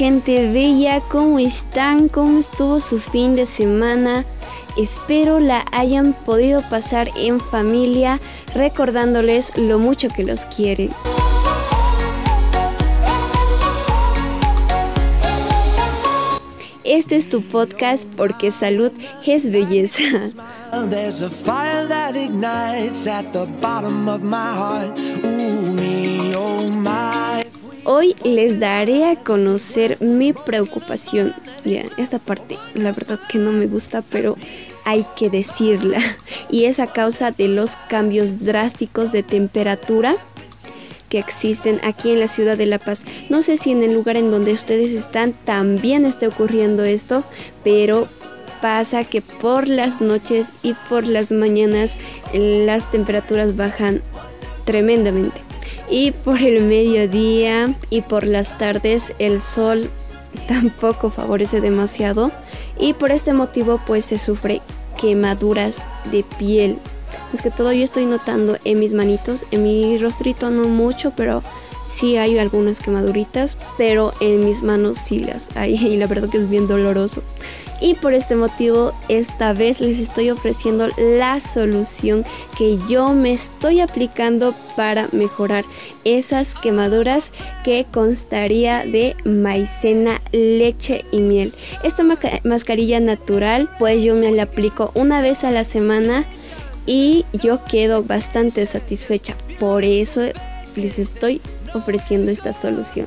Gente bella, ¿cómo están? ¿Cómo estuvo su fin de semana? Espero la hayan podido pasar en familia recordándoles lo mucho que los quieren. Este es tu podcast porque salud es belleza. Hoy les daré a conocer mi preocupación. Ya, esta parte, la verdad que no me gusta, pero hay que decirla. Y es a causa de los cambios drásticos de temperatura que existen aquí en la ciudad de La Paz. No sé si en el lugar en donde ustedes están también está ocurriendo esto, pero pasa que por las noches y por las mañanas las temperaturas bajan tremendamente y por el mediodía y por las tardes el sol tampoco favorece demasiado. Y por este motivo pues se sufre quemaduras de piel. Es que todo yo estoy notando en mis manitos, en mi rostrito no mucho, pero sí hay algunas quemaduritas, pero en mis manos sí las hay. Y la verdad que es bien doloroso y por este motivo esta vez les estoy ofreciendo la solución que yo me estoy aplicando para mejorar esas quemaduras que constaría de maicena, leche y miel. Esta mascarilla natural pues yo me la aplico una vez a la semana y yo quedo bastante satisfecha. Por eso les estoy ofreciendo esta solución.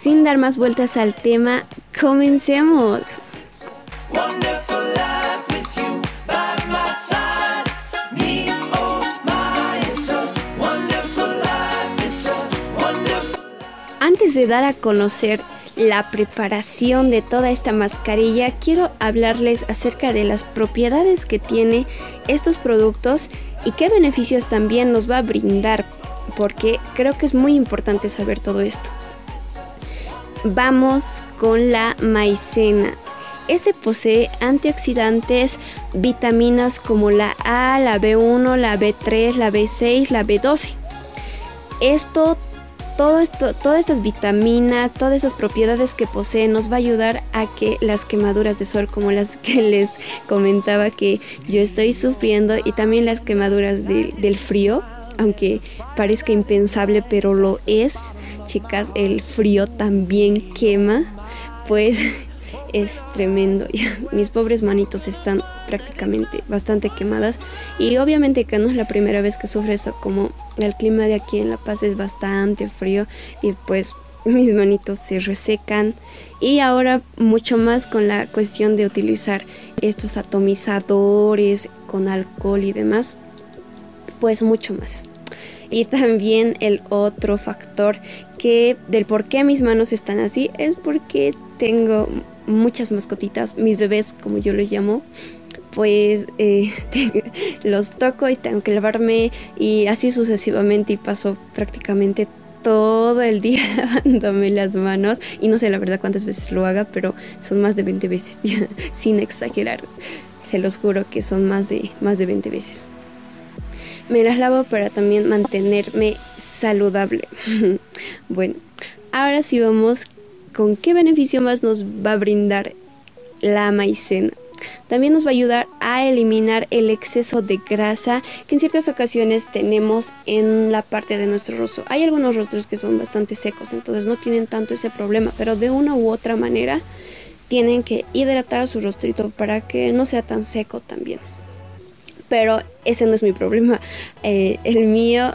Sin dar más vueltas al tema, comencemos. De dar a conocer la preparación de toda esta mascarilla, quiero hablarles acerca de las propiedades que tiene estos productos y qué beneficios también nos va a brindar, porque creo que es muy importante saber todo esto. Vamos con la maicena. Este posee antioxidantes, vitaminas como la A, la B1, la B3, la B6, la B12. Esto, todo esto, todas estas vitaminas, todas esas propiedades que posee nos va a ayudar a que las quemaduras de sol, como las que les comentaba que yo estoy sufriendo, y también las quemaduras del frío, aunque parezca impensable, pero lo es, chicas, el frío también quema, pues es tremendo. Mis pobres manitos están prácticamente bastante quemadas. Y obviamente que no es la primera vez que sufre eso, como el clima de aquí en La Paz es bastante frío y pues mis manitos se resecan. Y ahora mucho más con la cuestión de utilizar estos atomizadores con alcohol y demás. Pues mucho más. Y también el otro factor que del por qué mis manos están así es porque tengo muchas mascotitas, mis bebés como yo los llamo, pues eh, los toco y tengo que lavarme y así sucesivamente y paso prácticamente todo el día lavándome las manos y no sé la verdad cuántas veces lo haga, pero son más de 20 veces, sin exagerar. Se los juro que son más de, más de 20 veces. Me las lavo para también mantenerme saludable. bueno, ahora sí vamos con qué beneficio más nos va a brindar la maicena. También nos va a ayudar a eliminar el exceso de grasa que en ciertas ocasiones tenemos en la parte de nuestro rostro. Hay algunos rostros que son bastante secos, entonces no tienen tanto ese problema, pero de una u otra manera tienen que hidratar su rostrito para que no sea tan seco también. Pero ese no es mi problema. Eh, el mío,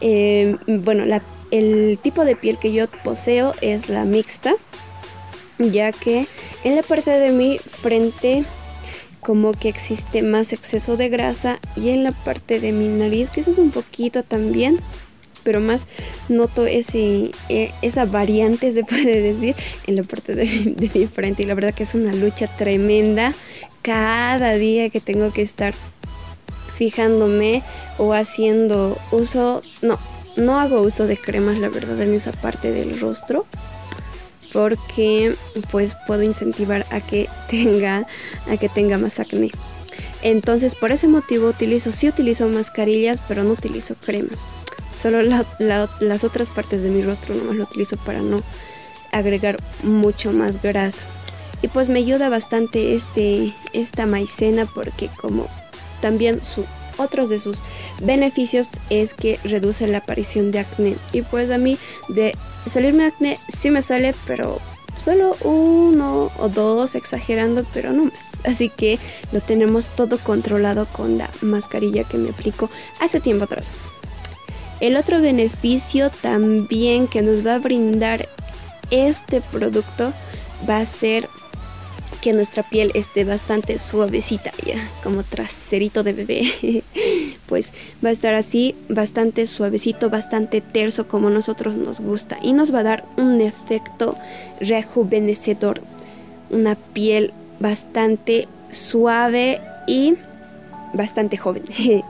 eh, bueno, la el tipo de piel que yo poseo es la mixta, ya que en la parte de mi frente como que existe más exceso de grasa y en la parte de mi nariz, es un poquito también, pero más noto ese, e, esa variante, se puede decir, en la parte de, de mi frente. Y la verdad que es una lucha tremenda cada día que tengo que estar fijándome o haciendo uso, no, no hago uso de cremas, la verdad, en esa parte del rostro. Porque pues puedo incentivar a que tenga, a que tenga más acné. Entonces por ese motivo utilizo, sí utilizo mascarillas, pero no utilizo cremas. Solo las otras partes de mi rostro nomás lo utilizo para no agregar mucho más grasa. Y pues me ayuda bastante este, esta maicena porque como también su, otros de sus beneficios es que reduce la aparición de acné. Y pues a mí de salirme acné sí me sale, pero solo uno o dos exagerando, pero no más. Así que lo tenemos todo controlado con la mascarilla que me aplico hace tiempo atrás. El otro beneficio también que nos va a brindar este producto va a ser que nuestra piel esté bastante suavecita ya, como traserito de bebé. pues va a estar así, bastante suavecito, bastante terso como nosotros nos gusta y nos va a dar un efecto rejuvenecedor. Una piel bastante suave y bastante joven.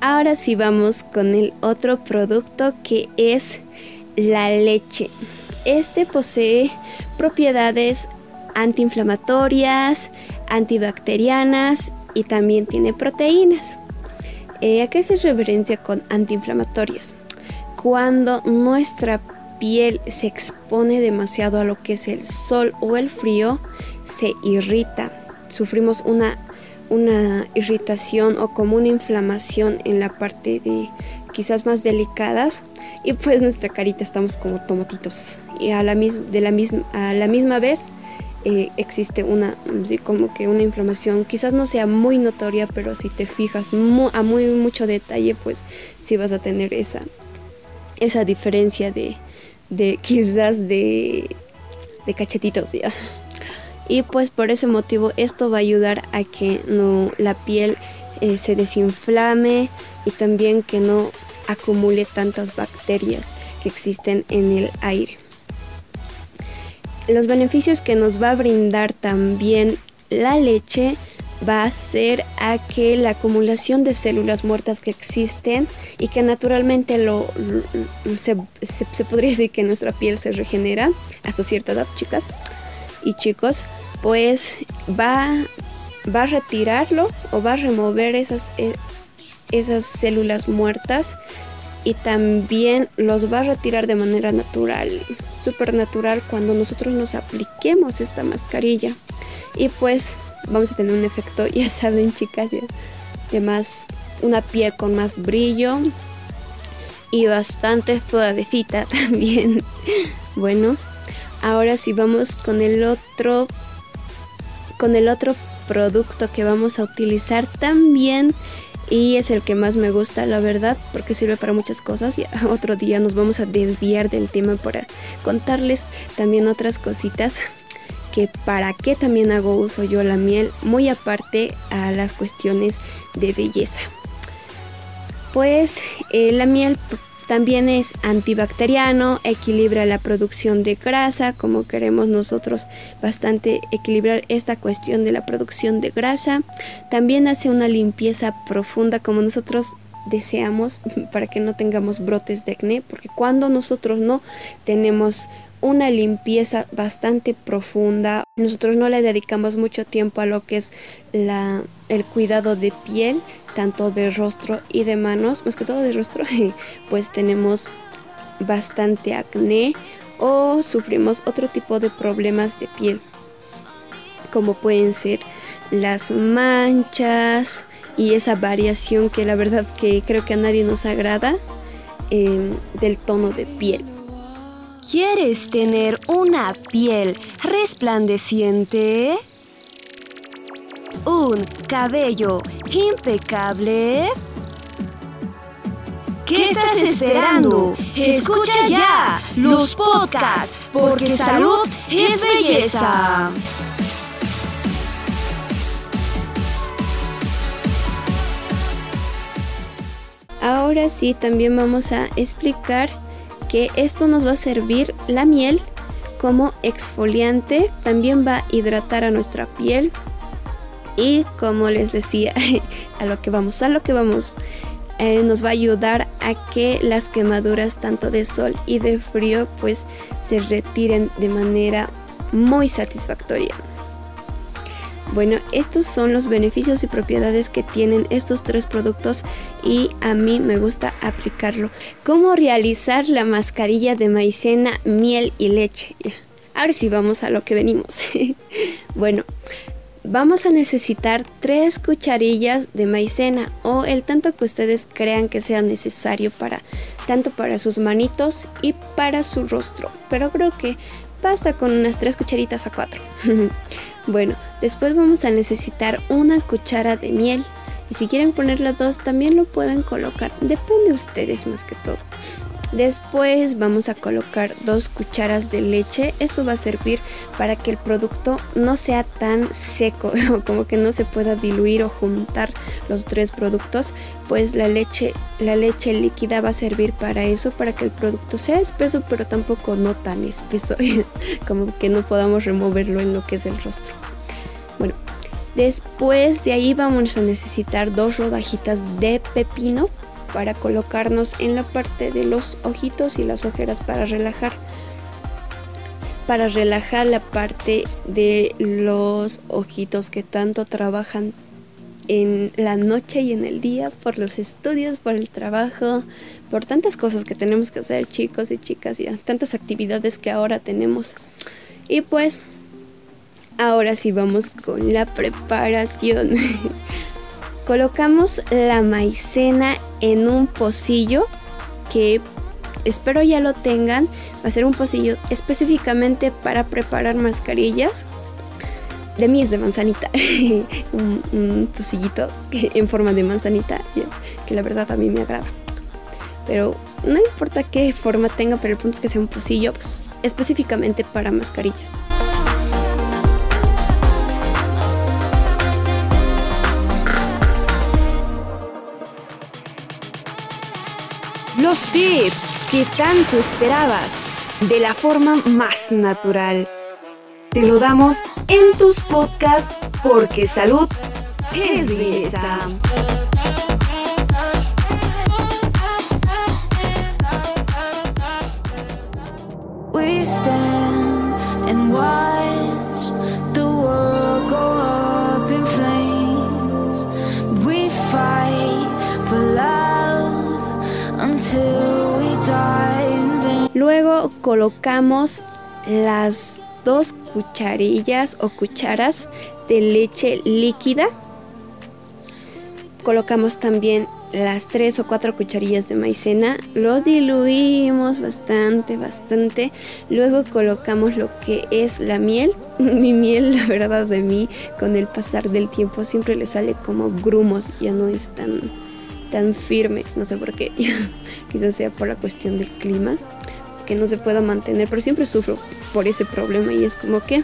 Ahora sí vamos con el otro producto que es la leche. Este posee propiedades antiinflamatorias, antibacterianas y también tiene proteínas. Eh, ¿A qué se referencia con antiinflamatorias? Cuando nuestra piel se expone demasiado a lo que es el sol o el frío, se irrita. Sufrimos una, una irritación o como una inflamación en la parte de quizás más delicadas y pues nuestra carita estamos como tomatitos y a la, de la, misma, a la misma vez eh, existe una, como que una inflamación, quizás no sea muy notoria, pero si te fijas a muy mucho detalle, pues sí vas a tener esa, esa diferencia de, quizás de, de cachetitos, ¿ya? Y pues por ese motivo esto va a ayudar a que no, la piel eh, se desinflame y también que no acumule tantas bacterias que existen en el aire los beneficios que nos va a brindar también la leche va a ser a que la acumulación de células muertas que existen y que naturalmente lo, se, podría decir que nuestra piel se regenera hasta cierta edad, chicas y chicos, pues va, va a retirarlo o va a remover esas, eh, esas células muertas y también los va a retirar de manera natural, súper natural cuando nosotros nos apliquemos esta mascarilla. Y pues vamos a tener un efecto, ya saben chicas, de más, una piel con más brillo y bastante suavecita también. bueno, ahora sí vamos con el otro, con el otro producto que vamos a utilizar también y es el que más me gusta, la verdad, porque sirve para muchas cosas. Y otro día nos vamos a desviar del tema para contarles también otras cositas que para qué también hago uso yo la miel, muy aparte a las cuestiones de belleza. Pues eh, la miel también es antibacteriano, equilibra la producción de grasa, como queremos nosotros bastante equilibrar esta cuestión de la producción de grasa. También hace una limpieza profunda como nosotros deseamos para que no tengamos brotes de acné, porque cuando nosotros no tenemos una limpieza bastante profunda. Nosotros no le dedicamos mucho tiempo a lo que es el cuidado de piel, tanto de rostro y de manos, más que todo de rostro, pues tenemos bastante acné o sufrimos otro tipo de problemas de piel, como pueden ser las manchas y esa variación que la verdad que creo que a nadie nos agrada eh, del tono de piel. ¿Quieres tener una piel resplandeciente? ¿Un cabello impecable? ¿Qué estás esperando? Escucha ya los podcasts, porque salud es belleza. Ahora sí, también vamos a explicar que esto nos va a servir la miel como exfoliante, también va a hidratar a nuestra piel y como les decía, a lo que vamos, a lo que vamos, eh, nos va a ayudar a que las quemaduras tanto de sol y de frío pues se retiren de manera muy satisfactoria. Bueno, estos son los beneficios y propiedades que tienen estos tres productos y a mí me gusta aplicarlo. ¿Cómo realizar la mascarilla de maicena, miel y leche? Ahora sí vamos a lo que venimos. bueno, vamos a necesitar tres cucharillas de maicena o el tanto que ustedes crean que sea necesario para tanto para sus manitos y para su rostro. Pero creo que basta con unas tres cucharitas a cuatro. bueno, después vamos a necesitar una cuchara de miel. Y si quieren ponerle dos, también lo pueden colocar. Depende de ustedes más que todo. Después vamos a colocar dos cucharas de leche. Esto va a servir para que el producto no sea tan seco, como que no se pueda diluir o juntar los tres productos. Pues la leche, la leche líquida va a servir para eso, para que el producto sea espeso, pero tampoco no tan espeso, como que no podamos removerlo en lo que es el rostro. Bueno, después de ahí vamos a necesitar dos rodajitas de pepino para colocarnos en la parte de los ojitos y las ojeras para relajar para relajar la parte de los ojitos que tanto trabajan en la noche y en el día por los estudios, por el trabajo, por tantas cosas que tenemos que hacer chicos y chicas y tantas actividades que ahora tenemos. Y pues ahora sí vamos con la preparación. Colocamos la maicena en un pocillo que espero ya lo tengan. Va a ser un pocillo específicamente para preparar mascarillas. De mí es de manzanita. un, pocillito en forma de manzanita, que la verdad a mí me agrada. Pero no importa qué forma tenga, pero el punto es que sea un pocillo pues, específicamente para mascarillas. Los tips tanto esperabas de la forma más natural. Te lo damos en tus podcasts porque salud es belleza. We stand colocamos las dos cucharillas o cucharas de leche líquida. Colocamos también las tres o cuatro cucharillas de maicena. Lo diluimos bastante, bastante. Luego colocamos lo que es la miel. Mi miel, la verdad de mí, con el pasar del tiempo siempre le sale como grumos. Ya no es tan tan firme, no sé por qué, quizás sea por la cuestión del clima, que no se pueda mantener, pero siempre sufro por ese problema y es como que,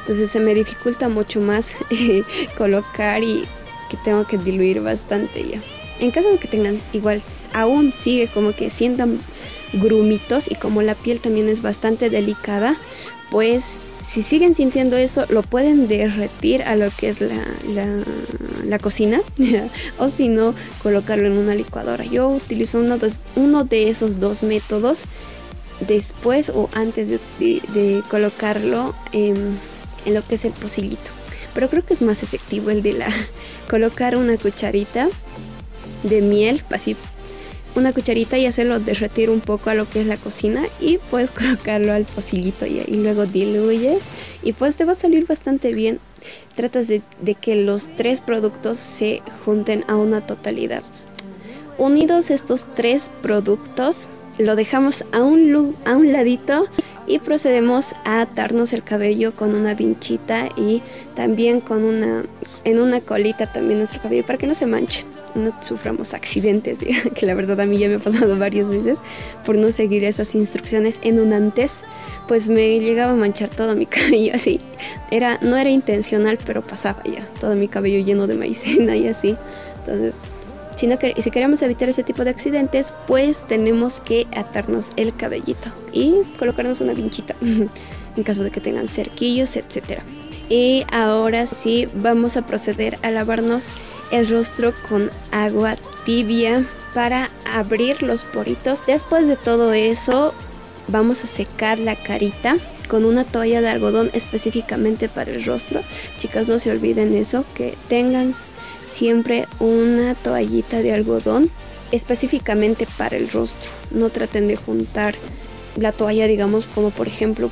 entonces se me dificulta mucho más colocar y que tengo que diluir bastante ya. En caso de que tengan igual, aún sigue como que sientan grumitos y como la piel también es bastante delicada, pues si siguen sintiendo eso, lo pueden derretir a lo que es la, la, cocina o si no, colocarlo en una licuadora. Yo utilizo uno de, uno de esos dos métodos después o antes de, colocarlo en, lo que es el pocillito. Pero creo que es más efectivo el de la colocar una cucharita de miel, así una cucharita y hacerlo derretir un poco a lo que es la cocina y puedes colocarlo al pocillito y, y luego diluyes y pues te va a salir bastante bien. Tratas de, que los tres productos se junten a una totalidad. Unidos estos tres productos, lo dejamos a un, a un ladito y procedemos a atarnos el cabello con una vinchita y también con una en una colita también nuestro cabello para que no se manche no suframos accidentes, que la verdad a mí ya me ha pasado varias veces por no seguir esas instrucciones en un antes, pues me llegaba a manchar todo mi cabello así. Era, no era intencional, pero pasaba ya, todo mi cabello lleno de maicena y así. Entonces, si, si queremos evitar ese tipo de accidentes, pues tenemos que atarnos el cabellito y colocarnos una pinchita en caso de que tengan cerquillos, etcétera. Y ahora sí, vamos a proceder a lavarnos el rostro con agua tibia para abrir los poritos. Después de todo eso, vamos a secar la carita con una toalla de algodón específicamente para el rostro. Chicas, no se olviden eso, que tengan siempre una toallita de algodón específicamente para el rostro. No traten de juntar la toalla, digamos, como por ejemplo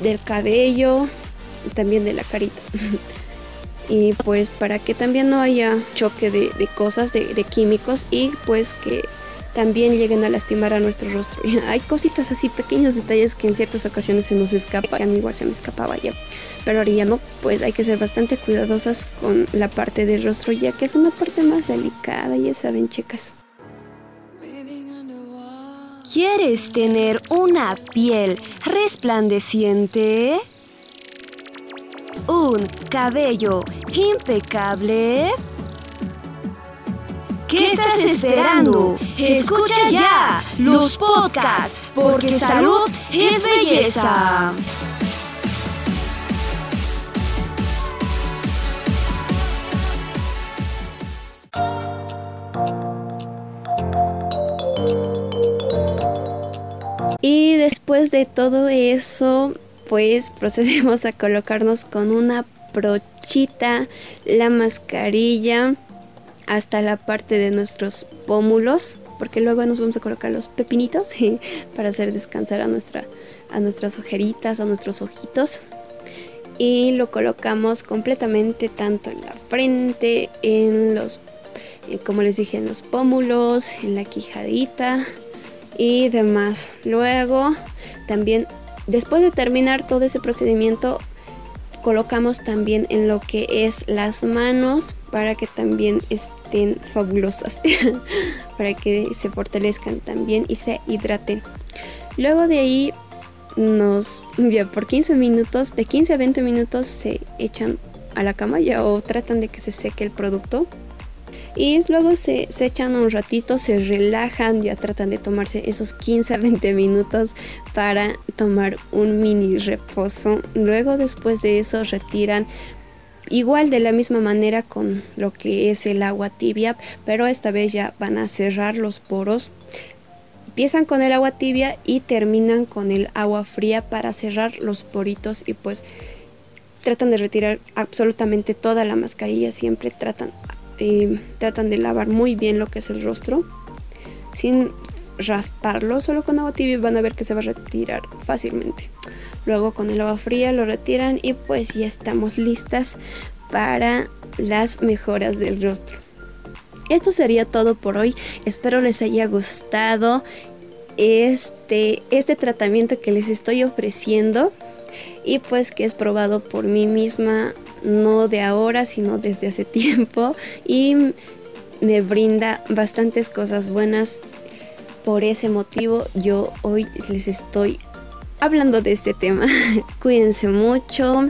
del cabello, también de la carita. y pues para que también no haya choque de, cosas, de, de, químicos y pues que también lleguen a lastimar a nuestro rostro. Hay cositas así, pequeños detalles que en ciertas ocasiones se nos escapa, a mí igual se me escapaba ya, pero ahora ya no, pues hay que ser bastante cuidadosas con la parte del rostro ya que es una parte más delicada, ya saben chicas. ¿Quieres tener una piel resplandeciente? ¿Un cabello impecable? ¿Qué estás esperando? Escucha ya los podcasts, porque salud es belleza. Y después de todo eso, pues procedemos a colocarnos con una brochita la mascarilla hasta la parte de nuestros pómulos, porque luego nos vamos a colocar los pepinitos para hacer descansar a, nuestra, a nuestras ojeritas, a nuestros ojitos. Y lo colocamos completamente tanto en la frente, en los, eh, como les dije, en los pómulos, en la quijadita y demás. Luego también, después de terminar todo ese procedimiento, colocamos también en lo que es las manos para que también estén fabulosas, para que se fortalezcan también y se hidraten. Luego de ahí nos, ya por 15 minutos, de 15 a 20 minutos se echan a la cama ya o tratan de que se seque el producto. Y luego se, se, echan un ratito, se relajan, ya tratan de tomarse esos 15 a 20 minutos para tomar un mini reposo. Luego después de eso retiran Igual de la misma manera con lo que es el agua tibia, pero esta vez ya van a cerrar los poros. Empiezan con el agua tibia y terminan con el agua fría para cerrar los poritos y pues tratan de retirar absolutamente toda la mascarilla, siempre tratan, eh, tratan de lavar muy bien lo que es el rostro sin rasparlo, solo con agua tibia van a ver que se va a retirar fácilmente. Luego con el agua fría lo retiran y pues ya estamos listas para las mejoras del rostro. Esto sería todo por hoy. Espero les haya gustado este, este tratamiento que les estoy ofreciendo y pues que es probado por mí misma no de ahora sino desde hace tiempo y me brinda bastantes cosas buenas por ese motivo yo hoy les estoy hablando de este tema. Cuídense mucho,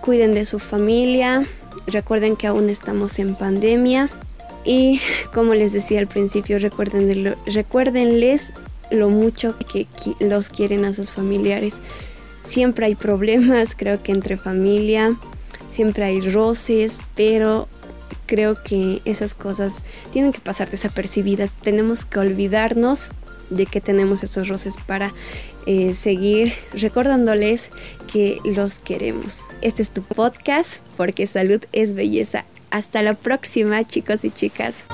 cuiden de su familia, recuerden que aún estamos en pandemia y como les decía al principio, recuerden, recuérdenles lo mucho que los quieren a sus familiares. Siempre hay problemas, creo que entre familia, siempre hay roces, pero creo que esas cosas tienen que pasar desapercibidas. Tenemos que olvidarnos de que tenemos esos roces para eh, seguir recordándoles que los queremos. Este es tu podcast porque salud es belleza. Hasta la próxima chicos y chicas.